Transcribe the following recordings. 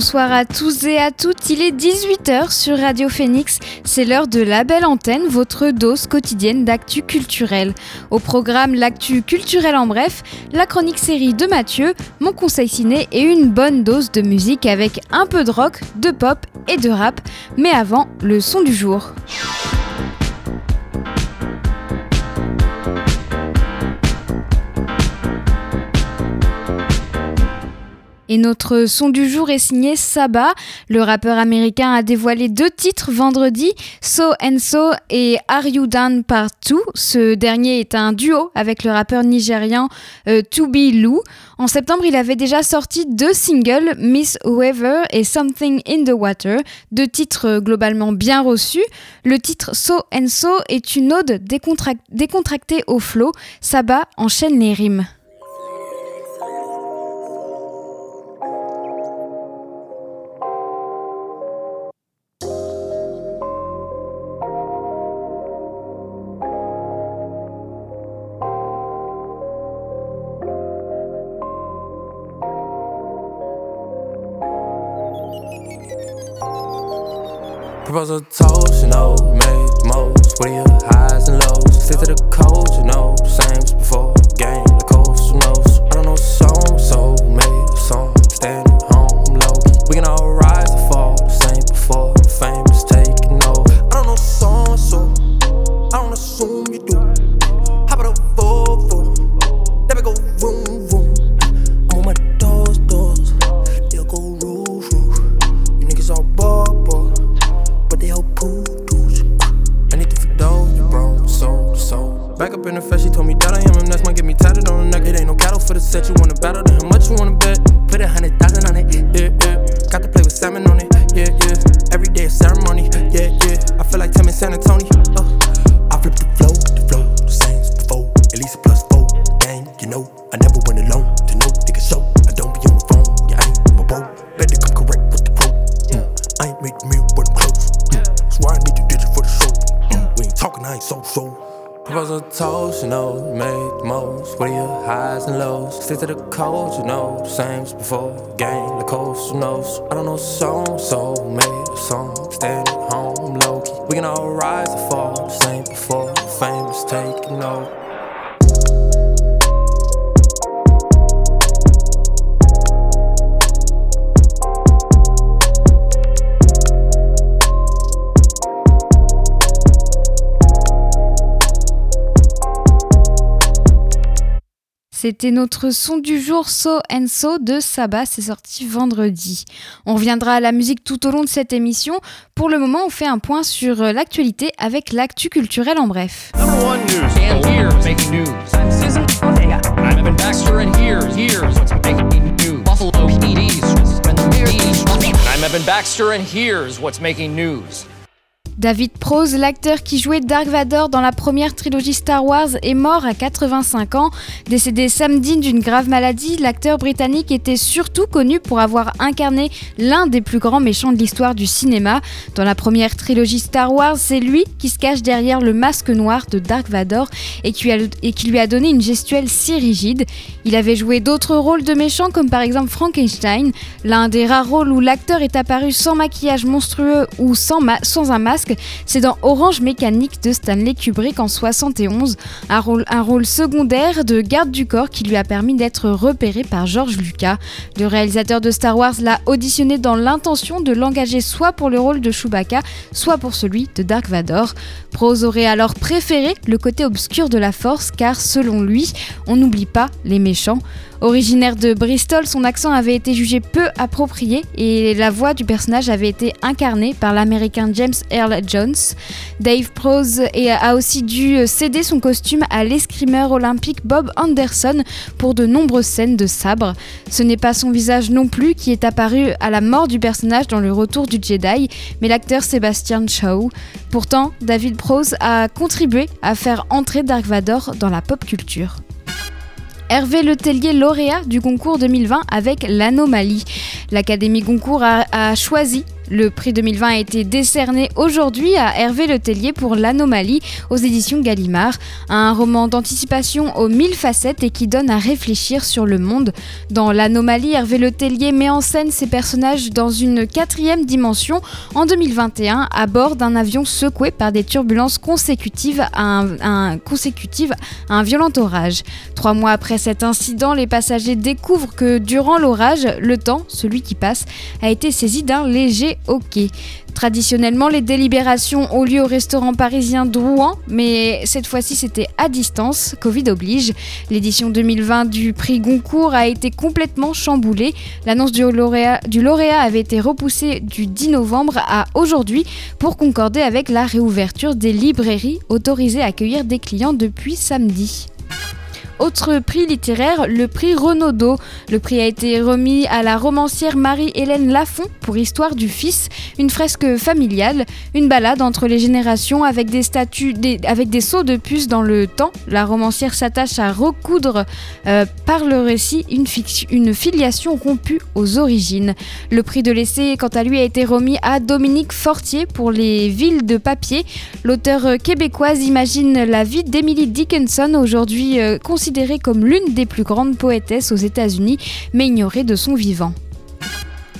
Bonsoir à tous et à toutes, il est 18h sur Radio Phoenix, c'est l'heure de la belle antenne, votre dose quotidienne d'actu culturel. Au programme L'actu culturel en bref, la chronique série de Mathieu, mon conseil ciné et une bonne dose de musique avec un peu de rock, de pop et de rap, mais avant, le son du jour. Et notre son du jour est signé Saba. Le rappeur américain a dévoilé deux titres vendredi, So and So et Are You Down Part 2. Ce dernier est un duo avec le rappeur nigérian euh, To Be Lou. En septembre, il avait déjà sorti deux singles, Miss Whoever et Something in the Water, deux titres globalement bien reçus. Le titre So and So est une ode décontractée au flow. Saba enchaîne les rimes. Propose a toast, you know, made the most. Are your highs and lows? Stick to the code, you know, same as before. Game, C'était notre son du jour So and So de Saba, c'est sorti vendredi. On reviendra à la musique tout au long de cette émission. Pour le moment, on fait un point sur euh, l'actualité avec l'actu culturel en bref. Number one news. And here's making news. I'm Susan Ortega. I'm Evan Baxter, and here's here's what's making news. David Prose, l'acteur qui jouait Dark Vador dans la première trilogie Star Wars, est mort à 85 ans. Décédé samedi d'une grave maladie, l'acteur britannique était surtout connu pour avoir incarné l'un des plus grands méchants de l'histoire du cinéma. Dans la première trilogie Star Wars, c'est lui qui se cache derrière le masque noir de Dark Vador et qui, lui a donné une gestuelle si rigide. Il avait joué d'autres rôles de méchants comme par exemple Frankenstein, l'un des rares rôles où l'acteur est apparu sans maquillage monstrueux ou sans, sans un masque c'est dans Orange Mécanique de Stanley Kubrick en 71, un rôle, un rôle secondaire de garde du corps qui lui a permis d'être repéré par George Lucas. Le réalisateur de Star Wars l'a auditionné dans l'intention de l'engager soit pour le rôle de Chewbacca, soit pour celui de Dark Vador. Prose aurait alors préféré le côté obscur de la force car selon lui, on n'oublie pas les méchants. Originaire de Bristol, son accent avait été jugé peu approprié et la voix du personnage avait été incarnée par l'américain James Earl Jones. Dave Prose a aussi dû céder son costume à l'escrimeur olympique Bob Anderson pour de nombreuses scènes de sabre. Ce n'est pas son visage non plus qui est apparu à la mort du personnage dans le retour du Jedi, mais l'acteur Sebastian Shaw. Pourtant, David Prose a contribué à faire entrer Dark Vador dans la pop culture. Hervé Letellier, lauréat du concours 2020 avec l'Anomalie. L'Académie Goncourt a, a choisi le prix 2020 a été décerné aujourd'hui à Hervé Letellier pour L'Anomalie aux éditions Gallimard, un roman d'anticipation aux mille facettes et qui donne à réfléchir sur le monde. Dans L'Anomalie, Hervé Letellier met en scène ses personnages dans une quatrième dimension en 2021 à bord d'un avion secoué par des turbulences consécutives à un, consécutives à un violent orage. Trois mois après cet incident, les passagers découvrent que durant l'orage, le temps, celui qui passe, a été saisi d'un léger ok. Traditionnellement, les délibérations ont lieu au restaurant parisien Drouan, mais cette fois-ci c'était à distance, Covid oblige. L'édition 2020 du prix Goncourt a été complètement chamboulée. L'annonce du lauréat, du lauréat avait été repoussée du 10 novembre à aujourd'hui pour concorder avec la réouverture des librairies autorisées à accueillir des clients depuis samedi. Autre prix littéraire, le prix Renaudot. Le prix a été remis à la romancière Marie-Hélène Lafont pour Histoire du Fils, une fresque familiale, une balade entre les générations avec des statues, avec des sauts de puce dans le temps. La romancière s'attache à recoudre euh, par le récit une, une filiation rompue aux origines. Le prix de l'essai, quant à lui, a été remis à Dominique Fortier pour Les Villes de papier. L'auteur québécoise imagine la vie d'Emily Dickinson, aujourd'hui euh, considérée considérée comme l'une des plus grandes poétesses aux États-Unis, mais ignorée de son vivant.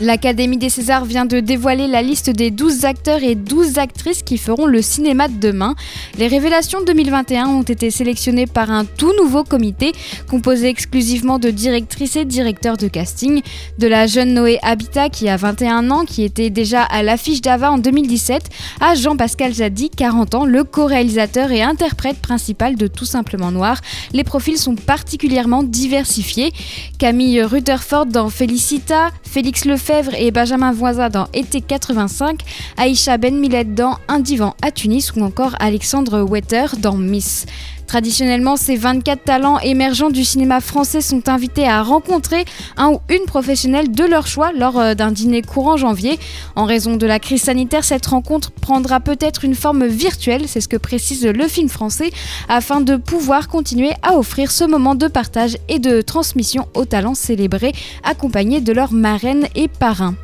L'Académie des Césars vient de dévoiler la liste des 12 acteurs et 12 actrices qui feront le cinéma de demain. Les révélations 2021 ont été sélectionnées par un tout nouveau comité composé exclusivement de directrices et directeurs de casting. De la jeune Noé Habitat qui a 21 ans, qui était déjà à l'affiche d'Ava en 2017, à Jean-Pascal Zadi, 40 ans, le co-réalisateur et interprète principal de Tout simplement Noir. Les profils sont particulièrement diversifiés. Camille Rutherford dans Felicita, Félix Lefebvre et Benjamin Voisin dans Été 85, Aïcha Ben Millet dans Un divan à Tunis ou encore Alexandre Wetter dans Miss. Traditionnellement, ces 24 talents émergents du cinéma français sont invités à rencontrer un ou une professionnelle de leur choix lors euh, d'un dîner courant janvier. En raison de la crise sanitaire, cette rencontre prendra peut-être une forme virtuelle, c'est ce que précise le film français, afin de pouvoir continuer à offrir ce moment de partage et de transmission aux talents célébrés, accompagnés de leurs marraines et parrains.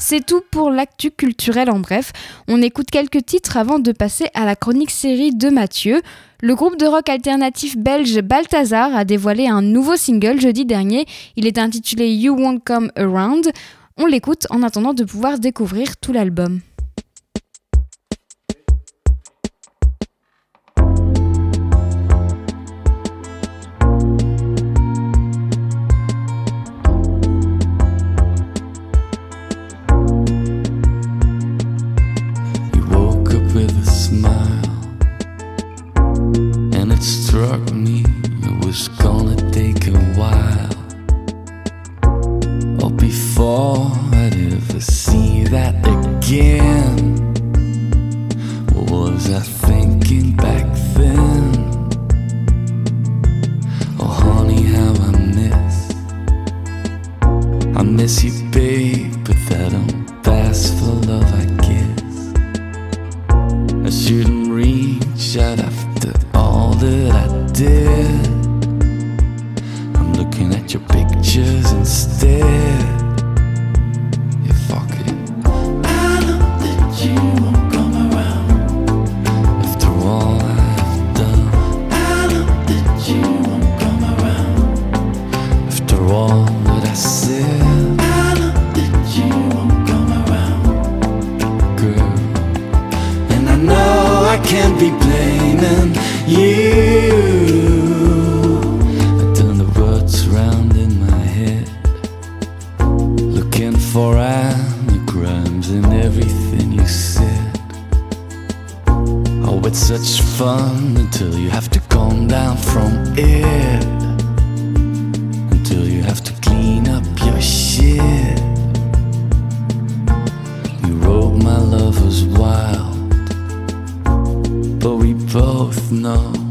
C'est tout pour l'actu culturel en bref. On écoute quelques titres avant de passer à la chronique série de Mathieu. Le groupe de rock alternatif belge Balthazar a dévoilé un nouveau single jeudi dernier. Il est intitulé You Won't Come Around. On l'écoute en attendant de pouvoir découvrir tout l'album. struck me it was gonna take a while. Or before I'd ever see that again. What was I thinking back then? Oh, honey, how I miss. I miss you, babe. your pictures instead. fun until you have to calm down from it. Until you have to clean up your shit. You wrote my lovers wild, but we both know.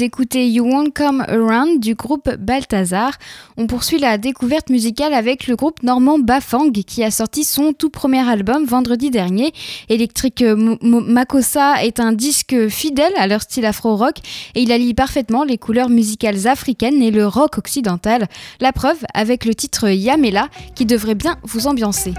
d'écouter You Won't Come Around du groupe Balthazar. On poursuit la découverte musicale avec le groupe normand Bafang qui a sorti son tout premier album vendredi dernier. Electric Makossa est un disque fidèle à leur style afro-rock et il allie parfaitement les couleurs musicales africaines et le rock occidental. La preuve avec le titre Yamela qui devrait bien vous ambiancer.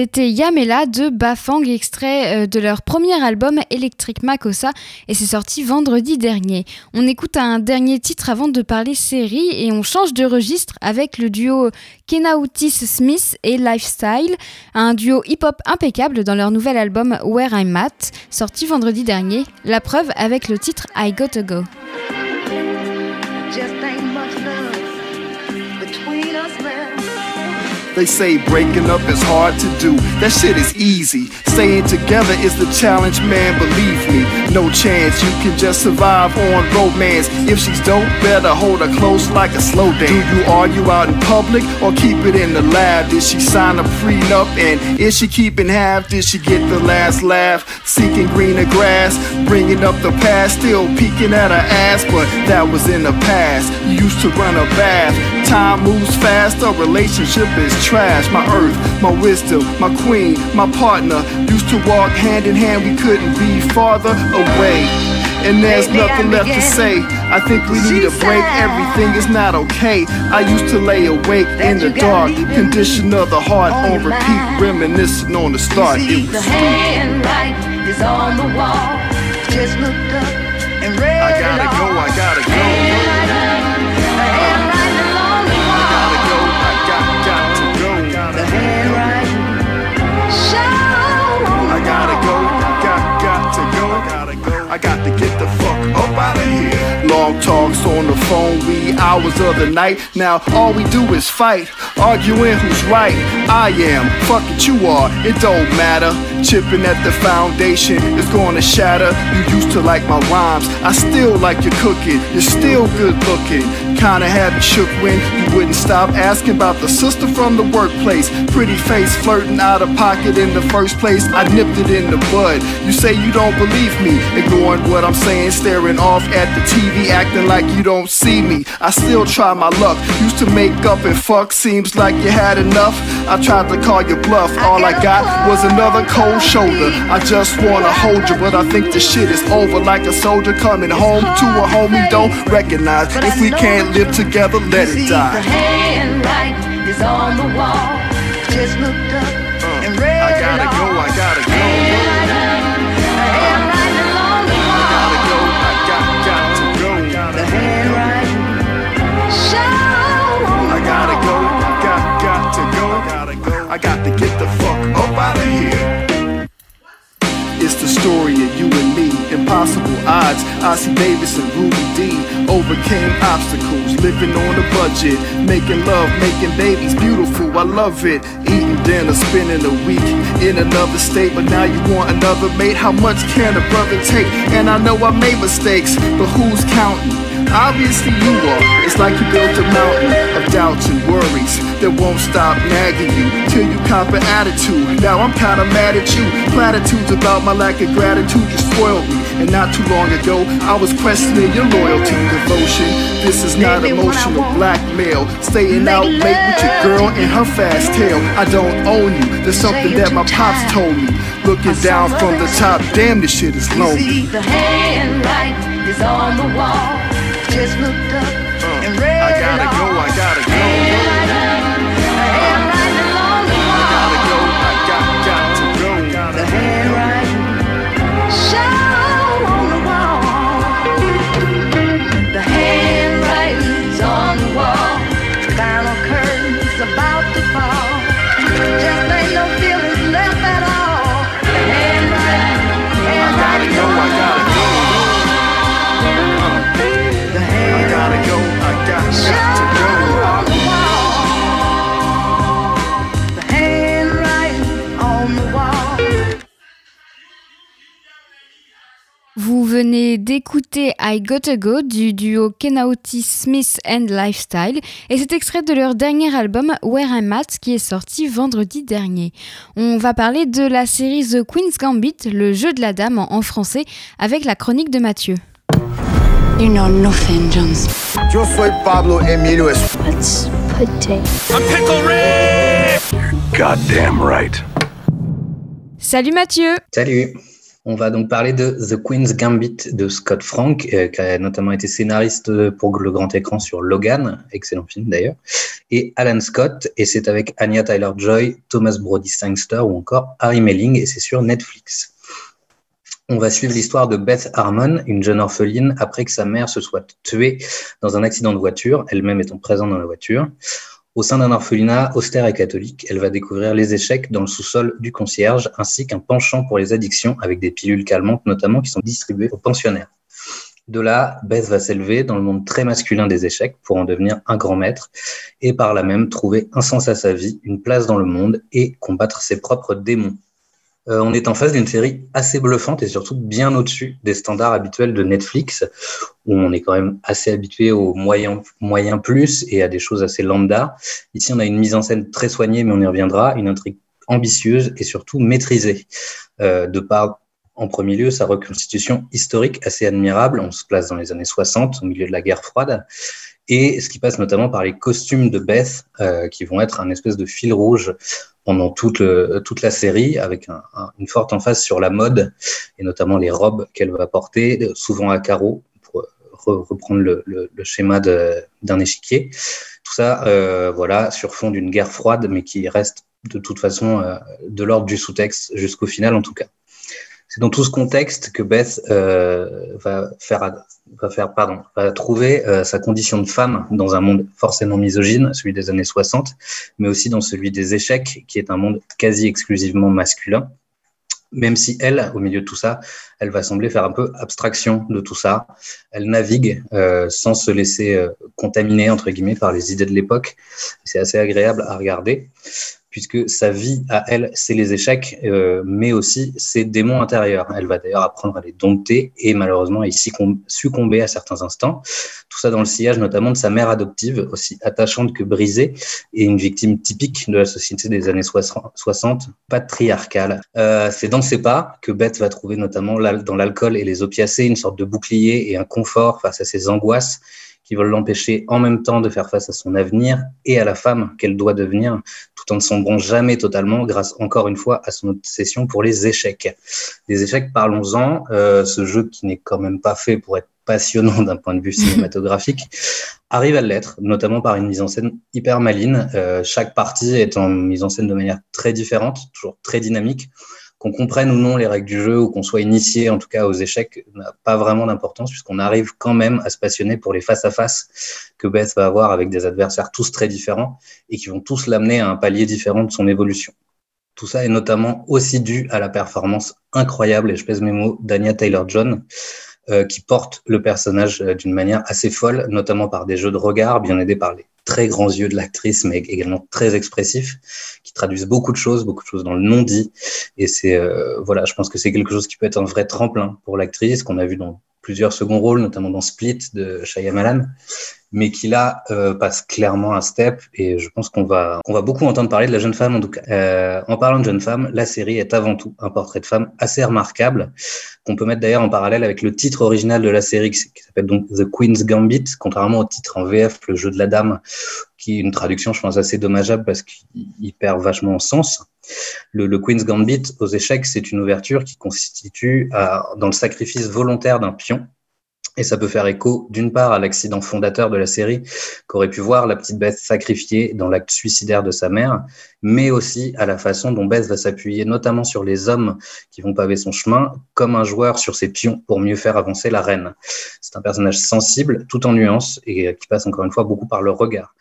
C'était Yamela de Bafang, extrait euh, de leur premier album Electric Makossa, et c'est sorti vendredi dernier. On écoute un dernier titre avant de parler série, et on change de registre avec le duo Kenautis Smith et Lifestyle, un duo hip-hop impeccable dans leur nouvel album Where I'm At, sorti vendredi dernier. La preuve avec le titre I Gotta Go. They say breaking up is hard to do. That shit is easy. Staying together is the challenge, man. Believe me, no chance. You can just survive on romance. If she's dope, better hold her close like a slow dance. Do you argue out in public or keep it in the lab? Did she sign a prenup and is she keeping half? Did she get the last laugh? Seeking greener grass, bringing up the past, still peeking at her ass, but that was in the past. You used to run a bath. Time moves fast, a relationship is trash. My earth, my wisdom, my queen, my partner used to walk hand in hand. We couldn't be farther away. And there's nothing left to say. I think we need a to break. Everything is not okay. I used to lay awake in the dark, condition of the heart on repeat, reminiscing on the start. See, It the was handwriting is on the wall. Just looked up and read I gotta go, I talks on the phone, we hours of the night. Now all we do is fight, arguing who's right. I am, fuck it, you are, it don't matter. Chipping at the foundation is gonna shatter. You used to like my rhymes, I still like your cooking. You're still good looking. Kinda had me shook when you wouldn't stop asking about the sister from the workplace. Pretty face flirting out of pocket in the first place. I nipped it in the bud. You say you don't believe me, ignoring what I'm saying, staring off at the TV, acting like you don't see me. I still try my luck. Used to make up and fuck, seems like you had enough. I tried to call you bluff. All I got was another cold shoulder. I just wanna hold you, but I think the shit is over. Like a soldier coming home to a home he don't recognize. If we can't live together, let it the die. handwriting is on the wall. Just looked impossible odds. Ossie Davis and Ruby D overcame obstacles, living on a budget, making love, making babies, beautiful. I love it. Eating dinner, spending a week in another state, but now you want another mate. How much can a brother take? And I know I made mistakes, but who's counting? Obviously you are. It's like you built a mountain of doubts and worries that won't stop nagging you till you cop an attitude. Now I'm kinda mad at you. Platitudes about my lack of gratitude, you spoiled me. And not too long ago, I was questioning your loyalty, and devotion. This is not Baby, emotional blackmail. Staying make out late with your girl and her fast tail. I don't own you. There's something that my pops told me. Looking I down from the top, damn, this shit is You lonely. see, the handwriting is on the wall. Just looked up uh, and read I gotta go, I gotta go. D'écouter I Gotta Go du duo Kenauti Smith and Lifestyle et c'est extrait de leur dernier album Where I'm At qui est sorti vendredi dernier. On va parler de la série The Queen's Gambit, le jeu de la dame en, français, avec la chronique de Mathieu. You know nothing, Jones. Yo soy Pablo Emilio Let's potato. Goddamn right. Salut Mathieu Salut. On va donc parler de The Queen's Gambit de Scott Frank, euh, qui a notamment été scénariste pour le grand écran sur Logan, excellent film d'ailleurs, et Alan Scott, et c'est avec Anya Tyler-Joy, Thomas Brody Sangster ou encore Harry Melling, et c'est sur Netflix. On va suivre l'histoire de Beth Harmon, une jeune orpheline, après que sa mère se soit tuée dans un accident de voiture, elle-même étant présente dans la voiture. Au sein d'un orphelinat austère et catholique, elle va découvrir les échecs dans le sous-sol du concierge, ainsi qu'un penchant pour les addictions avec des pilules calmantes notamment qui sont distribuées aux pensionnaires. De là, Beth va s'élever dans le monde très masculin des échecs pour en devenir un grand maître et par là même trouver un sens à sa vie, une place dans le monde et combattre ses propres démons. Euh, on est en face d'une série assez bluffante et surtout bien au-dessus des standards habituels de Netflix, où on est quand même assez habitué aux moyens moyen plus et à des choses assez lambda. Ici, on a une mise en scène très soignée, mais on y reviendra, une intrigue ambitieuse et surtout maîtrisée. Euh, de par, en premier lieu, sa reconstitution historique assez admirable. On se place dans les années 60, au milieu de la guerre froide et ce qui passe notamment par les costumes de Beth, euh, qui vont être un espèce de fil rouge pendant toute, toute la série, avec un, une forte emphase sur la mode, et notamment les robes qu'elle va porter, souvent à carreaux, pour reprendre le, le, le schéma d'un échiquier. Tout ça, euh, voilà, sur fond d'une guerre froide, mais qui reste de toute façon euh, de l'ordre du sous-texte, jusqu'au final en tout cas. C'est dans tout ce contexte que Beth euh, va faire, va faire, pardon, va trouver euh, sa condition de femme dans un monde forcément misogyne, celui des années 60, mais aussi dans celui des échecs, qui est un monde quasi exclusivement masculin. Même si elle, au milieu de tout ça, elle va sembler faire un peu abstraction de tout ça. Elle navigue euh, sans se laisser euh, contaminer entre guillemets par les idées de l'époque. C'est assez agréable à regarder puisque sa vie à elle, c'est les échecs, euh, mais aussi ses démons intérieurs. Elle va d'ailleurs apprendre à les dompter et malheureusement à y succomber à certains instants. Tout ça dans le sillage notamment de sa mère adoptive, aussi attachante que brisée, et une victime typique de la société des années 60, patriarcale. Euh, c'est dans ses pas que Beth va trouver notamment dans l'alcool et les opiacés une sorte de bouclier et un confort face à ses angoisses qui veulent l'empêcher en même temps de faire face à son avenir et à la femme qu'elle doit devenir, tout en ne sombrant jamais totalement grâce encore une fois à son obsession pour les échecs. Des échecs, parlons-en, euh, ce jeu qui n'est quand même pas fait pour être passionnant d'un point de vue cinématographique, arrive à l'être, notamment par une mise en scène hyper maline. Euh, chaque partie est en mise en scène de manière très différente, toujours très dynamique qu'on comprenne ou non les règles du jeu ou qu'on soit initié en tout cas aux échecs n'a pas vraiment d'importance puisqu'on arrive quand même à se passionner pour les face-à-face que Beth va avoir avec des adversaires tous très différents et qui vont tous l'amener à un palier différent de son évolution. Tout ça est notamment aussi dû à la performance incroyable, et je pèse mes mots, d'Anya Taylor-John, euh, qui porte le personnage euh, d'une manière assez folle, notamment par des jeux de regard, bien aidés par les très grands yeux de l'actrice, mais également très expressifs, qui traduisent beaucoup de choses, beaucoup de choses dans le non-dit. Et c'est, euh, voilà, je pense que c'est quelque chose qui peut être un vrai tremplin pour l'actrice, qu'on a vu dans plusieurs seconds rôles, notamment dans Split de Shyamalan, mais qui là euh, passe clairement un step. Et je pense qu'on va, on va beaucoup entendre parler de la jeune femme en tout cas. Euh, en parlant de jeune femme, la série est avant tout un portrait de femme assez remarquable, qu'on peut mettre d'ailleurs en parallèle avec le titre original de la série qui s'appelle donc The Queen's Gambit, contrairement au titre en VF, le jeu de la dame, qui est une traduction, je pense, assez dommageable parce qu'il perd vachement en sens. Le, le, Queen's Gambit aux échecs, c'est une ouverture qui constitue à, dans le sacrifice volontaire d'un pion. Et ça peut faire écho, d'une part, à l'accident fondateur de la série qu'aurait pu voir la petite Beth sacrifiée dans l'acte suicidaire de sa mère, mais aussi à la façon dont Beth va s'appuyer notamment sur les hommes qui vont paver son chemin, comme un joueur sur ses pions pour mieux faire avancer la reine. C'est un personnage sensible, tout en nuances, et qui passe encore une fois beaucoup par le regard.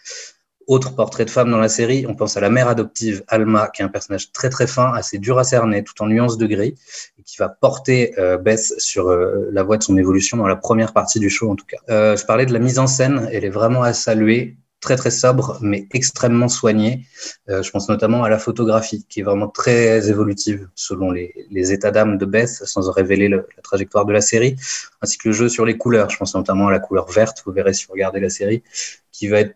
Autre portrait de femme dans la série, on pense à la mère adoptive Alma, qui est un personnage très très fin, assez dur à cerner, tout en nuances de gris, et qui va porter euh, Bess sur euh, la voie de son évolution dans la première partie du show en tout cas. Euh, je parlais de la mise en scène, elle est vraiment à saluer, très très sobre, mais extrêmement soignée. Euh, je pense notamment à la photographie, qui est vraiment très évolutive selon les, les états d'âme de Bess, sans révéler le, la trajectoire de la série, ainsi que le jeu sur les couleurs. Je pense notamment à la couleur verte, vous verrez si vous regardez la série, qui va être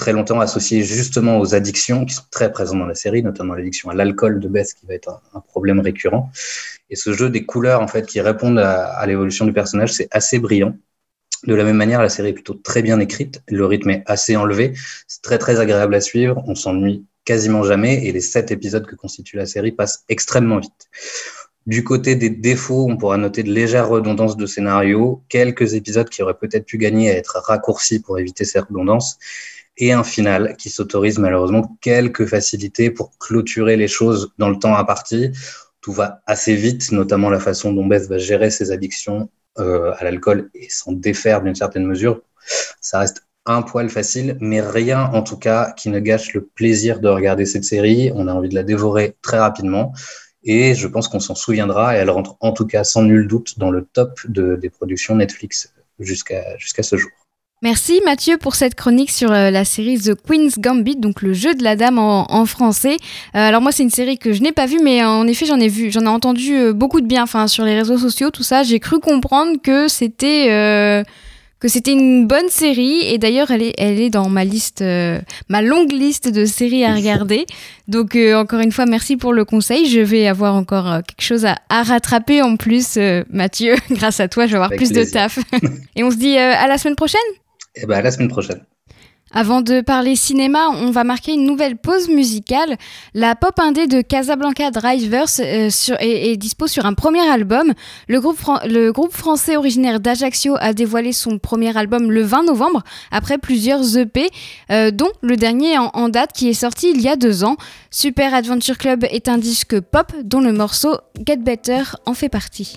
très longtemps associé justement aux addictions qui sont très présentes dans la série, notamment l'addiction à l'alcool de Beth qui va être un, problème récurrent. Et ce jeu des couleurs en fait qui répondent à, à l'évolution du personnage, c'est assez brillant. De la même manière, la série est plutôt très bien écrite, le rythme est assez enlevé, c'est très très agréable à suivre, on s'ennuie quasiment jamais et les sept épisodes que constitue la série passent extrêmement vite. Du côté des défauts, on pourra noter de légères redondances de scénario, quelques épisodes qui auraient peut-être pu gagner à être raccourcis pour éviter ces redondances, et un final qui s'autorise malheureusement quelques facilités pour clôturer les choses dans le temps imparti. Tout va assez vite, notamment la façon dont Beth va gérer ses addictions euh, à l'alcool et s'en défaire d'une certaine mesure. Ça reste un poil facile, mais rien en tout cas qui ne gâche le plaisir de regarder cette série. On a envie de la dévorer très rapidement. Et je pense qu'on s'en souviendra, et elle rentre en tout cas sans nul doute dans le top de, des productions Netflix jusqu'à ce jour. Merci Mathieu pour cette chronique sur euh, la série The Queen's Gambit, donc le jeu de la dame en, en français. Euh, alors moi c'est une série que je n'ai pas vue, mais en effet j'en ai vu, j'en ai entendu euh, beaucoup de bien, enfin sur les réseaux sociaux, tout ça. J'ai cru comprendre que c'était euh, que c'était une bonne série et d'ailleurs elle est elle est dans ma liste, euh, ma longue liste de séries à regarder. Donc euh, encore une fois merci pour le conseil. Je vais avoir encore euh, quelque chose à, à rattraper en plus, euh, Mathieu. Grâce à toi, je vais avoir Avec plus de taf. et on se dit euh, à la semaine prochaine. Et ben à la semaine prochaine. Avant de parler cinéma, on va marquer une nouvelle pause musicale. La pop indé de Casablanca Drivers euh, sur, est, est dispo sur un premier album. Le groupe, le groupe français originaire d'Ajaccio a dévoilé son premier album le 20 novembre, après plusieurs EP, euh, dont le dernier en date qui est sorti il y a deux ans. Super Adventure Club est un disque pop dont le morceau Get Better en fait partie.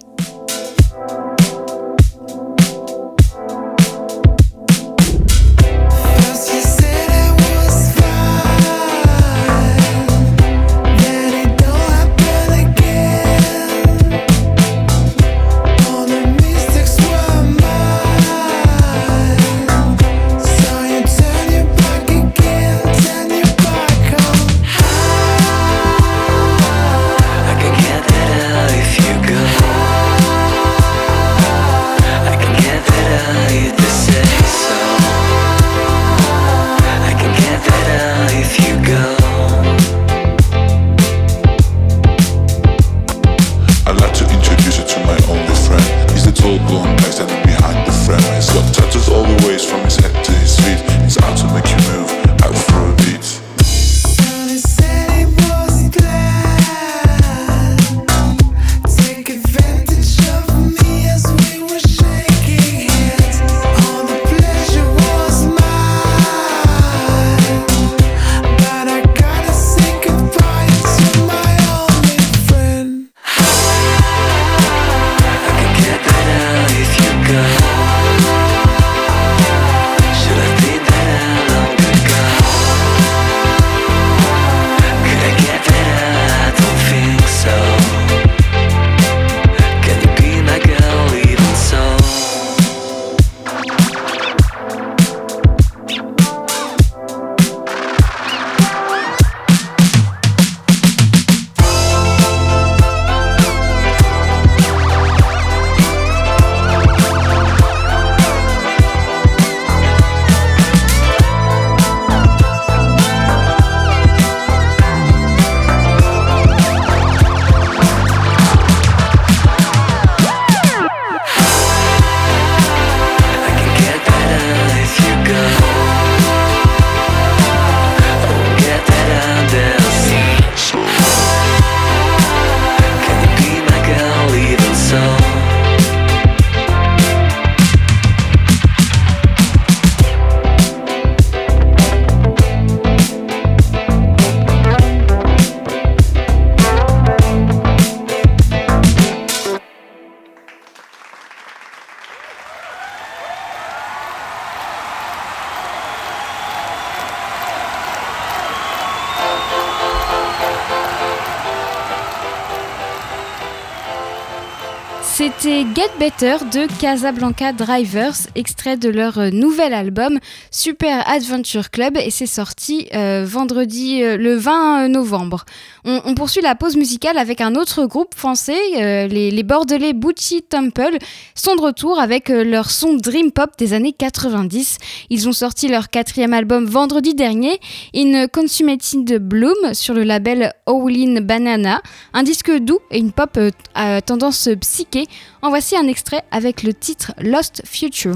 Get Better de Casablanca Drivers, extrait de leur euh, nouvel album Super Adventure Club et c'est sorti euh, vendredi euh, le 20 novembre. On, poursuit la pause musicale avec un autre groupe français, les, Bordelais Butchie Temple sont de retour avec leur son Dream Pop des années 90. Ils ont sorti leur quatrième album vendredi dernier, In Consumated Bloom sur le label Owlin Banana, un disque doux et une pop à tendance psyché. En voici un extrait avec le titre Lost Future.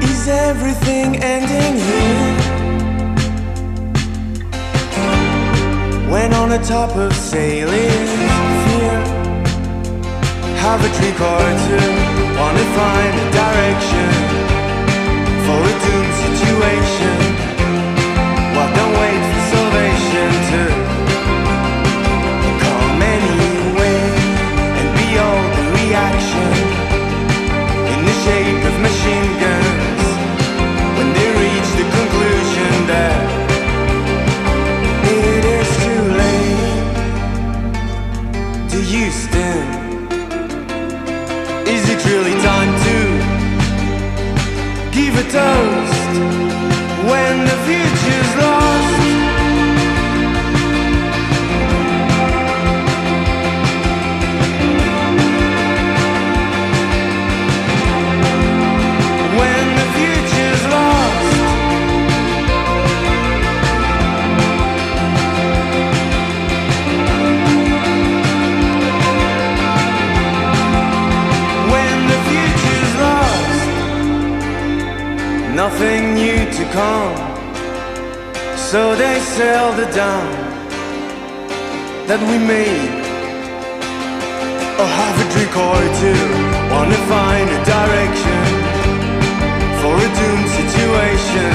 Is everything ending here? when on the top of sailing fear. Have a drink or two, wanna find a direction for a doomed situation. Well, don't wait for salvation to so the down that we made. Or have a drink or two, wanna find a direction for a doomed situation.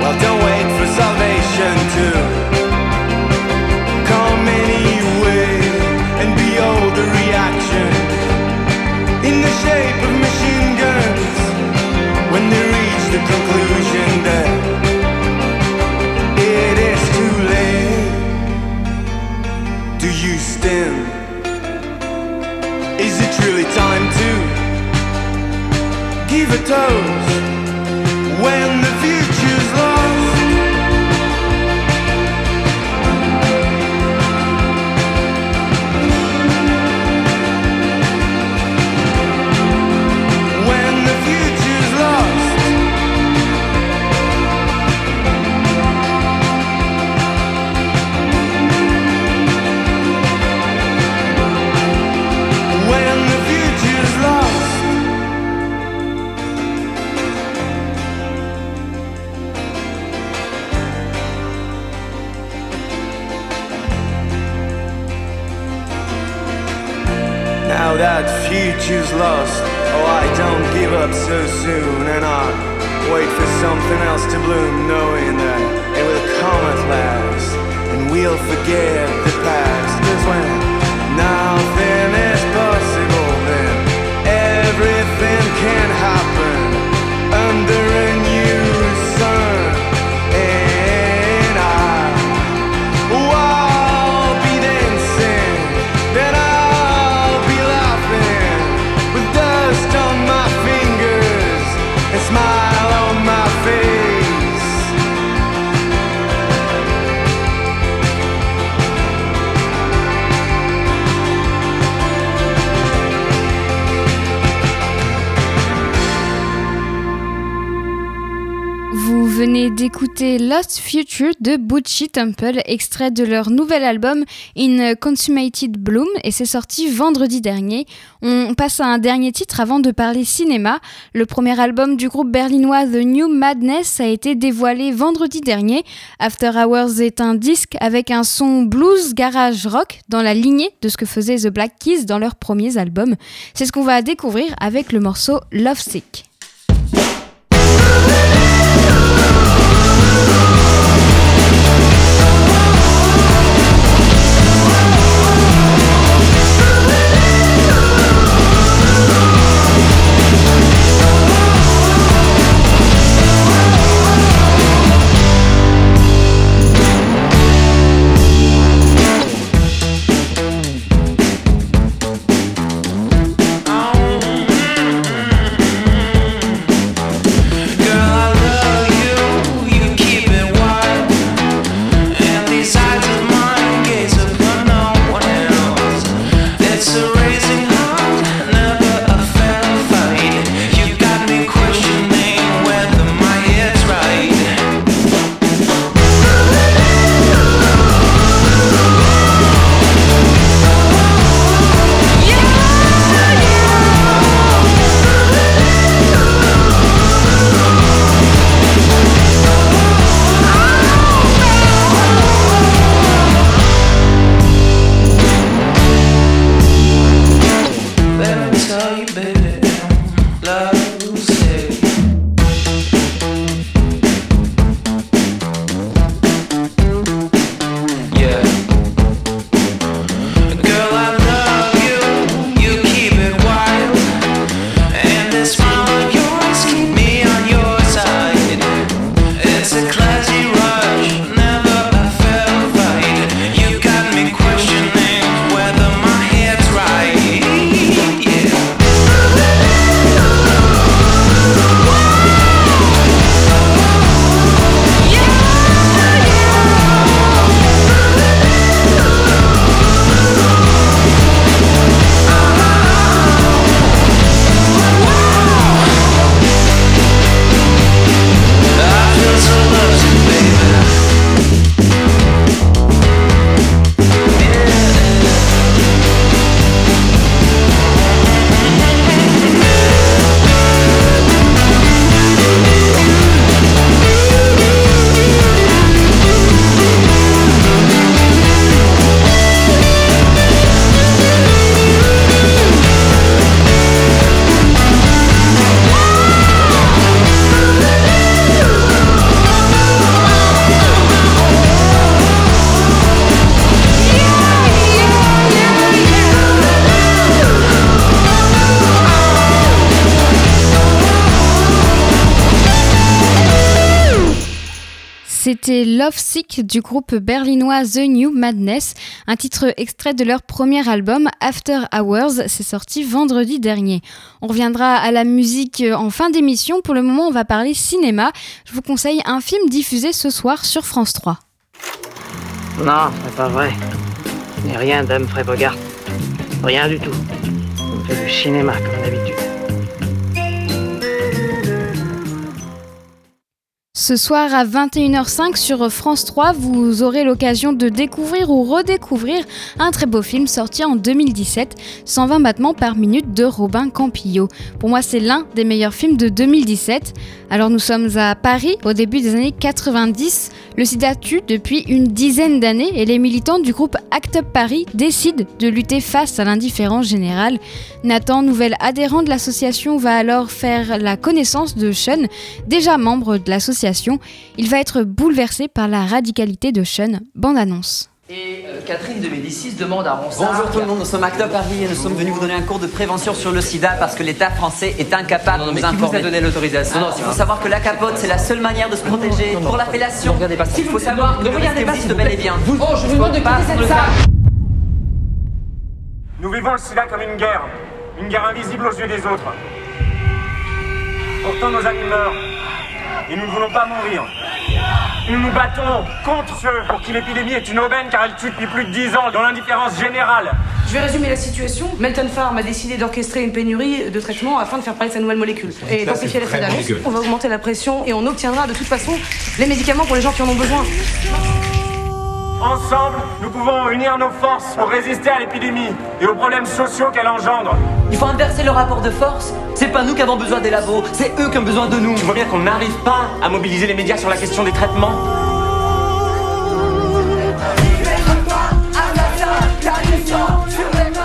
Well, don't wait for salvation to a toast future's lost, oh I don't give up so soon And I wait for something else to bloom Knowing that it will come at last And we'll forget the past d'écouter Lost Future de Butchie Temple, extrait de leur nouvel album In Consummated Bloom, et c'est sorti vendredi dernier. On passe à un dernier titre avant de parler cinéma. Le premier album du groupe berlinois The New Madness a été dévoilé vendredi dernier. After Hours est un disque avec un son blues garage rock dans la lignée de ce que faisaient The Black Keys dans leurs premiers albums. C'est ce qu'on va découvrir avec le morceau Love Sick. C'était Love Sick du groupe berlinois The New Madness, un titre extrait de leur premier album After Hours, c'est sorti vendredi dernier. On reviendra à la musique en fin d'émission, pour le moment on va parler cinéma. Je vous conseille un film diffusé ce soir sur France 3. Non, c'est pas vrai. Mais rien Bogart. Rien du tout. On fait du cinéma comme d'habitude. Ce soir à 21h05 sur France 3, vous aurez l'occasion de découvrir ou redécouvrir un très beau film sorti en 2017, 120 battements par minute de Robin Campillo. Pour moi, c'est l'un des meilleurs films de 2017. Alors nous sommes à Paris au début des années 90. Le sida tue depuis une dizaine d'années et les militants du groupe Act Up Paris décident de lutter face à l'indifférence générale. Nathan, nouvel adhérent de l'association, va alors faire la connaissance de Sean, déjà membre de l'association. Il va être bouleversé par la radicalité de Sean. Bande annonce. Et euh, Catherine de Médicis demande à Ronsard. Bonjour tout le monde, nous sommes Acte Paris et nous sommes venus vous donner un cours de prévention sur le sida parce que l'État français est incapable Non, non, de mais nous qui vous a informer. donné l'autorisation Non, non, il faut savoir que la capote c'est la seule manière de se protéger non, non, pour non, l'appellation. ne regardez pas ça. Il faut savoir que Ne regardez pas, vous bel et bien. Vous- Oh, je vous demande de Pas quitter cette le salle. Nous vivons le sida comme une guerre, une guerre invisible aux yeux des autres. Pourtant nos amis meurent, et nous ne voulons pas mourir. Nous nous battons contre ceux pour qui l'épidémie est une aubaine car elle tue depuis plus de 10 ans dans l'indifférence générale. Je vais résumer la situation. Melton Farm a décidé d'orchestrer une pénurie de traitements afin de faire parler de sa nouvelle molécule. Et c'est l'effet d'annonce. On va augmenter la pression et on obtiendra de toute façon les médicaments pour les gens qui en ont besoin. Ensemble, nous pouvons unir nos forces pour résister à l'épidémie et aux problèmes sociaux qu'elle engendre. Il faut inverser le rapport de force. C'est pas nous qui avons besoin des labos, c'est eux qui ont besoin de nous. Tu vois bien qu'on n'arrive pas à mobiliser les médias sur la question des traitements.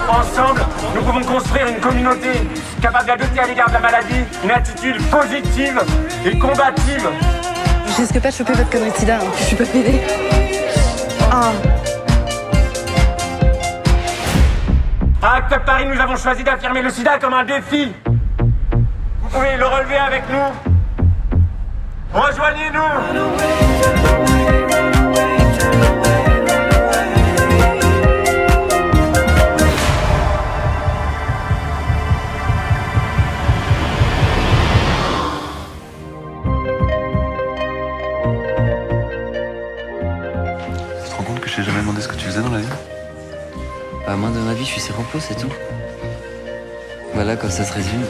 Ensemble, nous pouvons construire une communauté capable d'adopter à l'égard de la maladie une attitude positive et combative. Je risque pas de choper votre connerie de sida, hein. je suis pas pédée. À Act Up Paris, nous avons choisi d'affirmer le sida comme un défi. Vous pouvez le relever avec nous. Rejoignez-nous. De ma vie, je suis séropos, c'est tout. Voilà, comme ça se résume.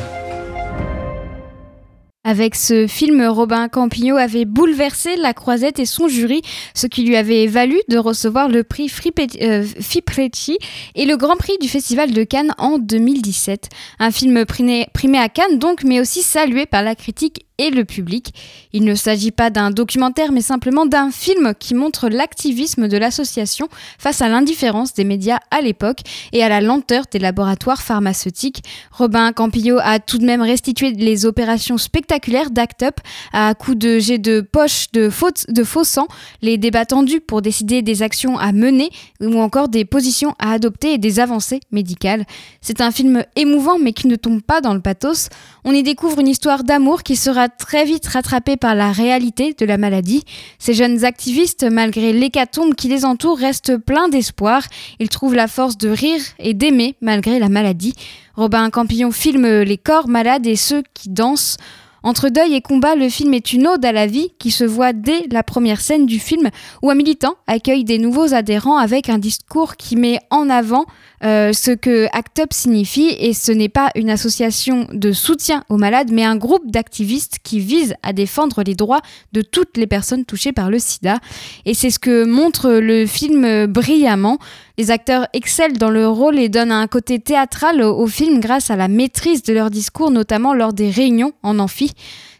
Avec ce film, Robin Campillo avait bouleversé la croisette et son jury, ce qui lui avait valu de recevoir le prix Fripe- euh, Fipretti et le Grand Prix du Festival de Cannes en 2017. Un film primé à Cannes donc, mais aussi salué par la critique et le public. Il ne s'agit pas d'un documentaire, mais simplement d'un film qui montre l'activisme de l'association face à l'indifférence des médias à l'époque et à la lenteur des laboratoires pharmaceutiques. Robin Campillo a tout de même restitué les opérations spectaculaires d'Act Up à coups de jets de poche de, faute, de faux sang, les débats tendus pour décider des actions à mener ou encore des positions à adopter et des avancées médicales. C'est un film émouvant mais qui ne tombe pas dans le pathos. On y découvre une histoire d'amour qui sera très vite rattrapée par la réalité de la maladie. Ces jeunes activistes, malgré l'hécatombe qui les entoure, restent pleins d'espoir. Ils trouvent la force de rire et d'aimer malgré la maladie. Robin Campillon filme les corps malades et ceux qui dansent. Entre deuil et combat, le film est une ode à la vie qui se voit dès la première scène du film où un militant accueille des nouveaux adhérents avec un discours qui met en avant euh, ce que ACT UP signifie et ce n'est pas une association de soutien aux malades mais un groupe d'activistes qui vise à défendre les droits de toutes les personnes touchées par le sida et c'est ce que montre le film brillamment. Les acteurs excellent dans le rôle et donnent un côté théâtral au, au film grâce à la maîtrise de leur discours, notamment lors des réunions en amphi.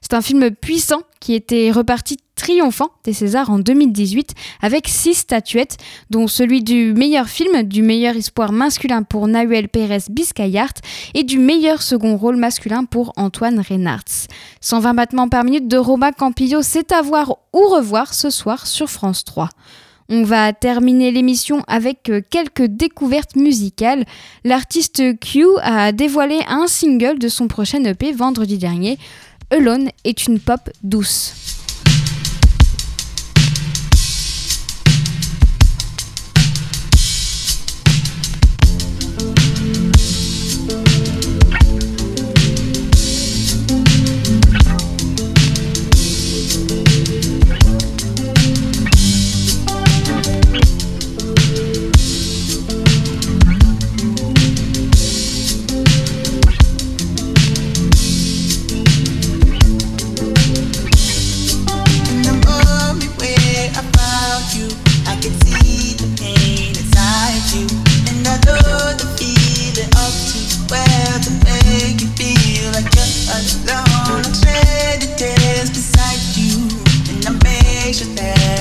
C'est un film puissant qui était reparti triomphant des Césars en 2018 avec six statuettes, dont celui du meilleur film, du meilleur espoir masculin pour Nahuel Pérez Biscayart et du meilleur second rôle masculin pour Antoine Reynards. 120 battements par minute de Romain Campillo, c'est à voir ou revoir ce soir sur France 3. On va terminer l'émission avec euh, quelques découvertes musicales. L'artiste Q a dévoilé un single de son prochain EP vendredi dernier. Alone est une pop douce. patient there.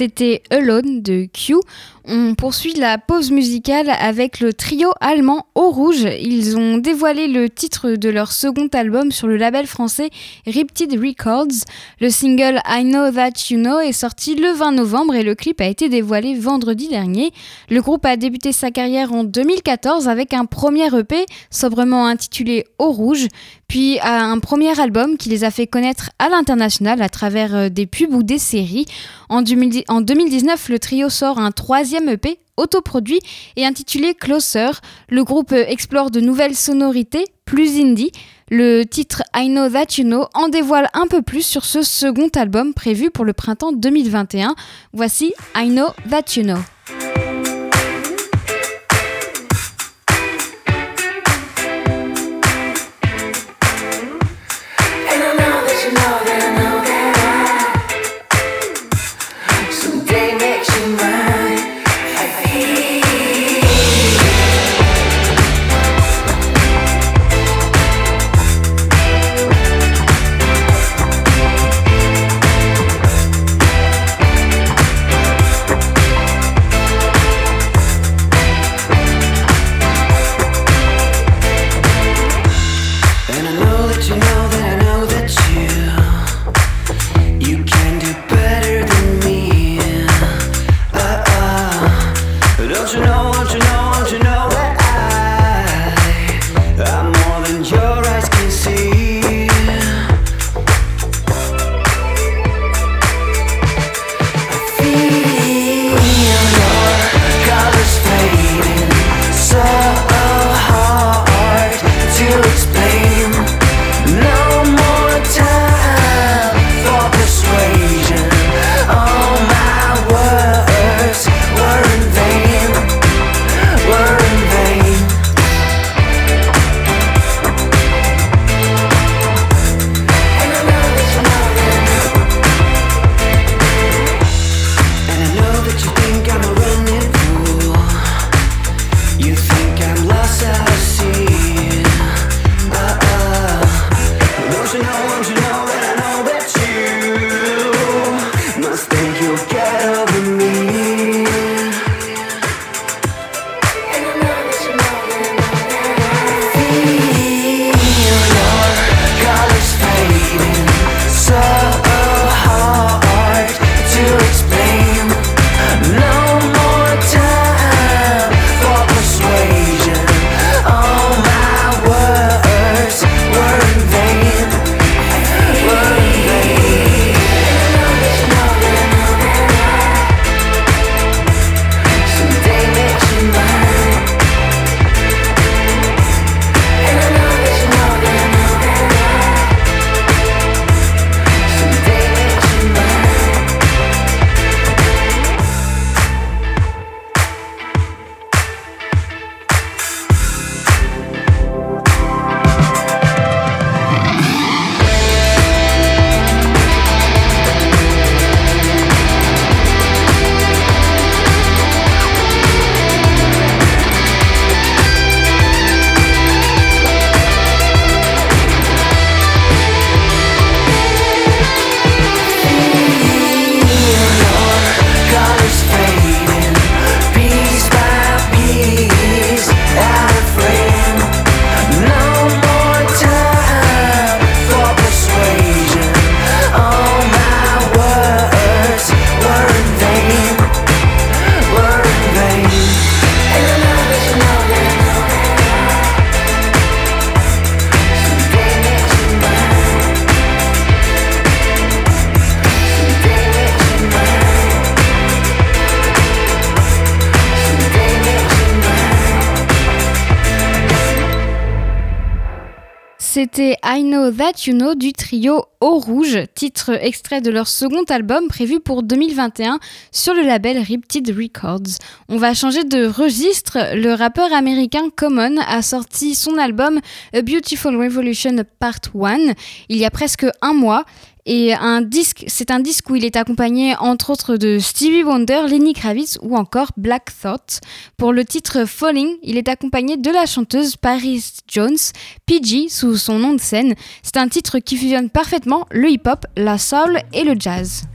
C'était Alone de Q. On poursuit la pause musicale avec le trio allemand Au Rouge. Ils ont dévoilé le titre de leur second album sur le label français Riptide Records. Le single I Know That You Know est sorti le 20 novembre et le clip a été dévoilé vendredi dernier. Le groupe a débuté sa carrière en 2014 avec un premier EP sobrement intitulé Au Rouge, puis un premier album qui les a fait connaître à l'international à travers euh, des pubs ou des séries. En 2010 en 2019, le trio sort un troisième EP autoproduit et intitulé Closer. Le groupe explore de nouvelles sonorités, plus indie. Le titre I Know That You Know en dévoile un peu plus sur ce second album prévu pour le printemps 2021. Voici I Know That You Know. Stay. That You Know du trio Eau Rouge, titre extrait de leur second album prévu pour 2021 sur le label Riptide Records. On va changer de registre. Le rappeur américain Common a sorti son album A Beautiful Revolution Part 1 il y a presque un mois. Et un disque, c'est un disque où il est accompagné entre autres de Stevie Wonder, Lenny Kravitz ou encore Black Thought. Pour le titre Falling, il est accompagné de la chanteuse Paris Jones, PG sous son nom de scène. C'est un titre qui fusionne parfaitement le hip-hop, la soul et le jazz.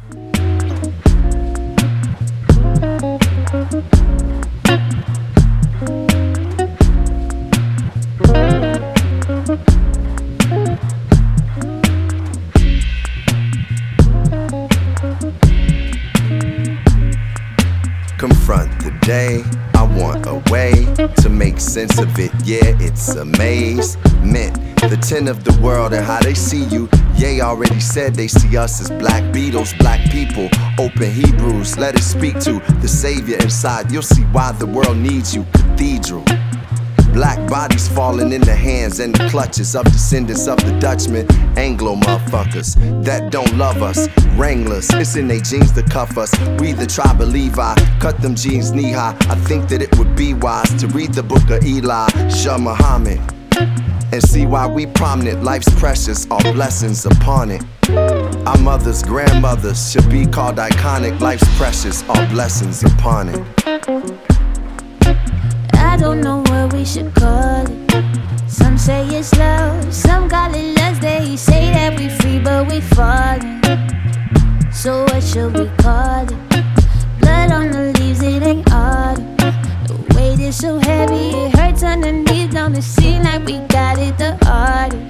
Day. I want a way to make sense of it. Yeah, it's a maze. Meant the ten of the world and how they see you. Yea, already said they see us as black Beatles, black people. Open Hebrews, let it speak to the Savior inside. You'll see why the world needs you. Cathedral. Black bodies falling in the hands and the clutches of descendants of the Dutchmen, Anglo motherfuckers that don't love us. Wranglers, it's in their jeans to cuff us. We the tribe of Levi, cut them jeans knee high. I think that it would be wise to read the book of Eli, Shah Muhammad, and see why we prominent. Life's precious, all blessings upon it. Our mothers, grandmothers should be called iconic. Life's precious, all blessings upon it. I don't know what we should call it. Some say it's love, some call it lust. They say that we free, but we falling. So what should we call it? Blood on the leaves, it ain't autumn. The weight is so heavy, it hurts underneath. Don't it seem like we got it the hardest?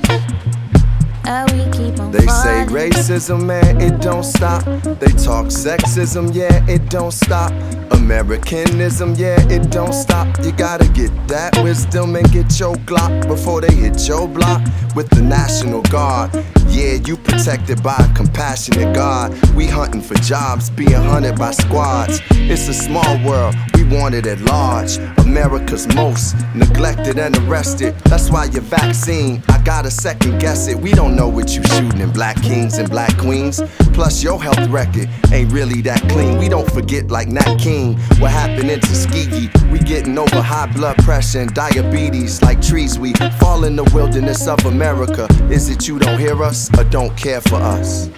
We keep on They say racism, man, it don't stop. They talk sexism, yeah, it don't stop. Americanism, yeah, it don't stop. You gotta get that wisdom and get your Glock before they hit your block with the National Guard. Yeah, you protected by a compassionate God. We hunting for jobs, being hunted by squads. It's a small world, we want it at large. America's most neglected and arrested. That's why your vaccine, I gotta second guess it. We don't know what you shooting in black kings and black queens. Plus, your health record ain't really that clean. We don't forget like Nat King. What happened in Tuskegee? We getting over high blood pressure and diabetes like trees. We fall in the wilderness of America. Is it you don't hear us or don't care for us?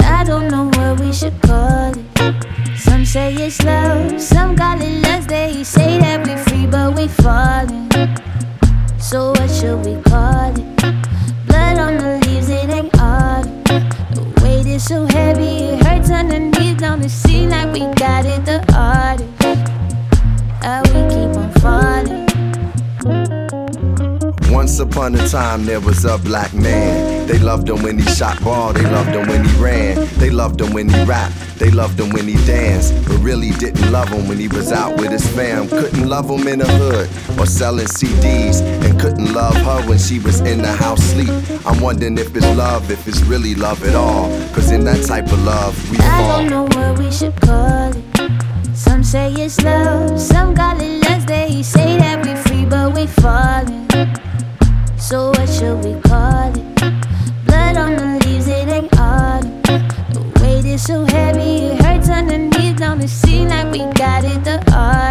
I don't know what we should call it. Some say it's love, some call it lust. They say that we free, but we falling. So what should we call it? Blood on the leaves, it ain't autumn. Is so heavy, it hurts underneath. Don't it seem like we got it the hardest? How we keep on falling. Once upon a time, there was a black man. They loved him when he shot ball, they loved him when he ran. They loved him when he rapped, they loved him when he danced. But really didn't love him when he was out with his fam. Couldn't love him in the hood or selling CDs. And couldn't love her when she was in the house sleep. I'm wondering if it's love, if it's really love at all. Cause in that type of love, we I fall. don't know what we should call it. Some say it's love, some call it lust. They say that we free, but we falling. So what should we call it? Blood on the leaves, it ain't autumn. The weight is so heavy, it hurts underneath. Don't it seem like we got it the hardest?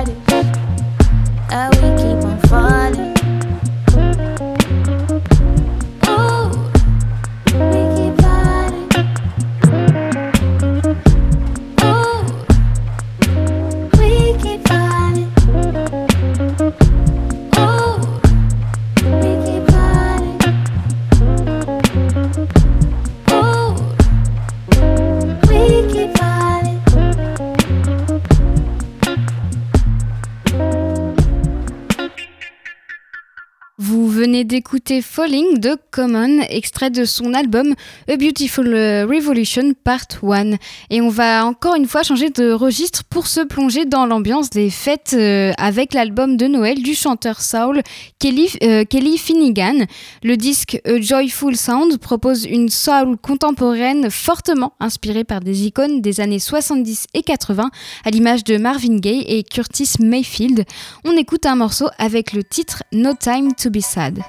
Falling de Common, extrait de son album A Beautiful Revolution Part 1. Et on va encore une fois changer de registre pour se plonger dans l'ambiance des fêtes euh, avec l'album de Noël du chanteur soul Kelly, euh, Kelly Finnegan. Le disque A Joyful Sound propose une soul contemporaine fortement inspirée par des icônes des années 70 et 80 à l'image de Marvin Gaye et Curtis Mayfield. On écoute un morceau avec le titre No Time to Be Sad.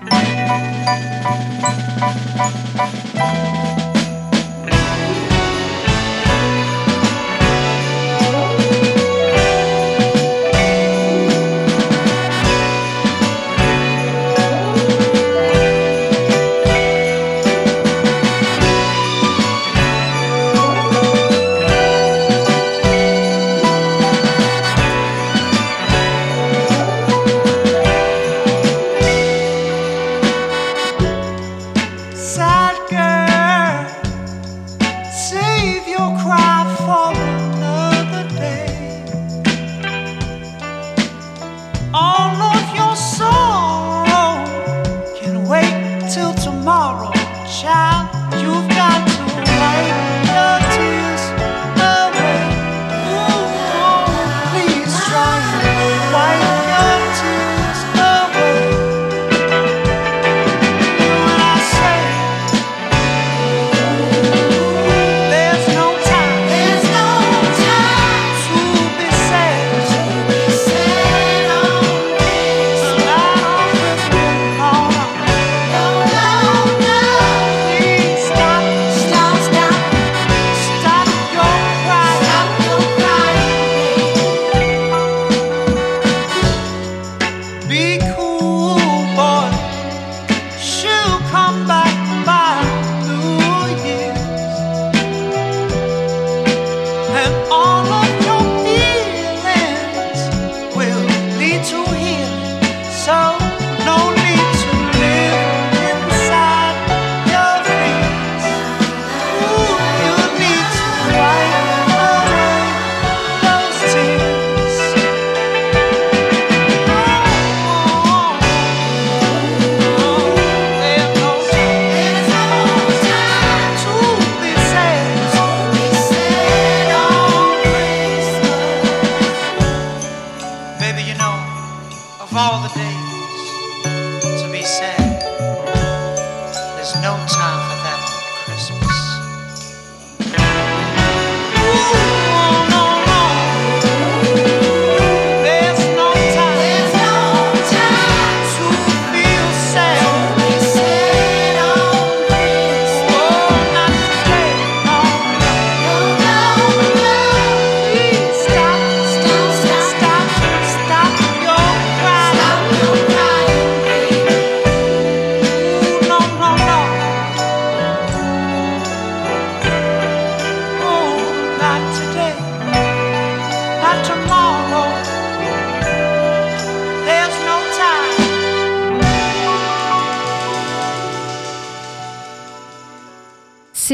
Sad till tomorrow, child.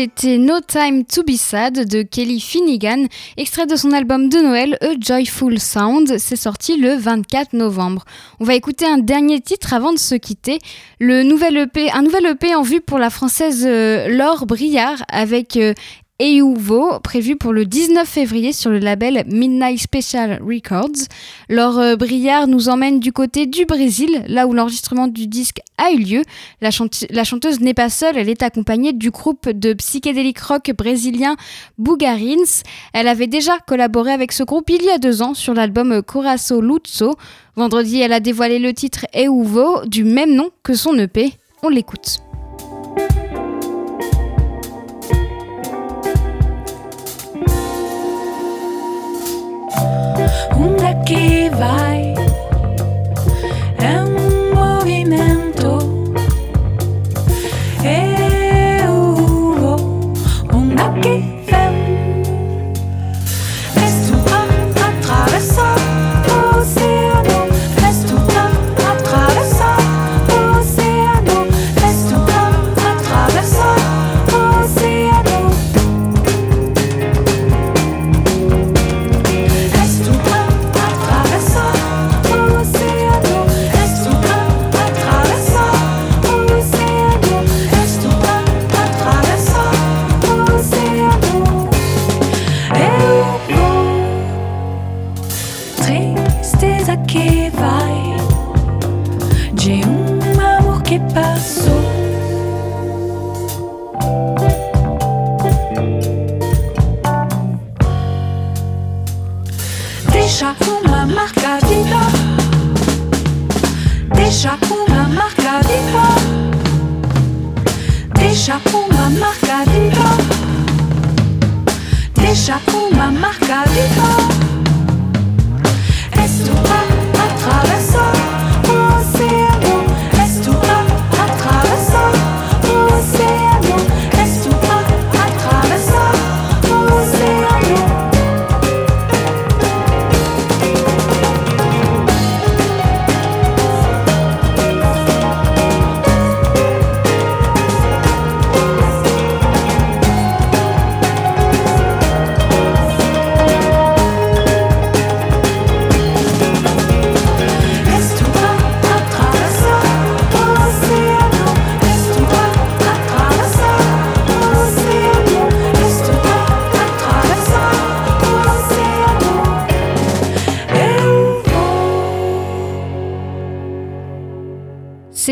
C'était No Time to Be Sad de Kelly Finnegan, extrait de son album de Noël A Joyful Sound. C'est sorti le 24 novembre. On va écouter un dernier titre avant de se quitter. Le nouvel EP, un nouvel EP en vue pour la française euh, Laure Briard avec euh, Euvo, prévu pour le 19 février sur le label Midnight Special Records. Laure euh, Briard nous emmène du côté du Brésil, là où l'enregistrement du disque a eu lieu. La, chante- la chanteuse n'est pas seule, elle est accompagnée du groupe de psychédélique rock brésilien Bugarins. Elle avait déjà collaboré avec ce groupe il y a deux ans sur l'album Coração Lutso. Vendredi, elle a dévoilé le titre Euvo, du même nom que son EP. On l'écoute. Onde é que vai? Passou.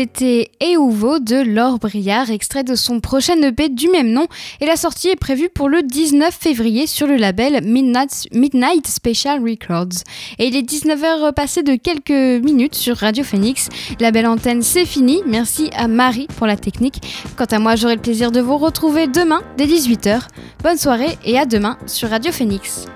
C'était Euvo de Laure Briard, extrait de son prochain EP du même nom, et la sortie est prévue pour le 19 février sur le label Midnight, Midnight Special Records. Et il est 19h passé de quelques minutes sur Radio Phoenix. La belle antenne, c'est fini. Merci à Marie pour la technique. Quant à moi, j'aurai le plaisir de vous retrouver demain dès 18h. Bonne soirée et à demain sur Radio Phoenix.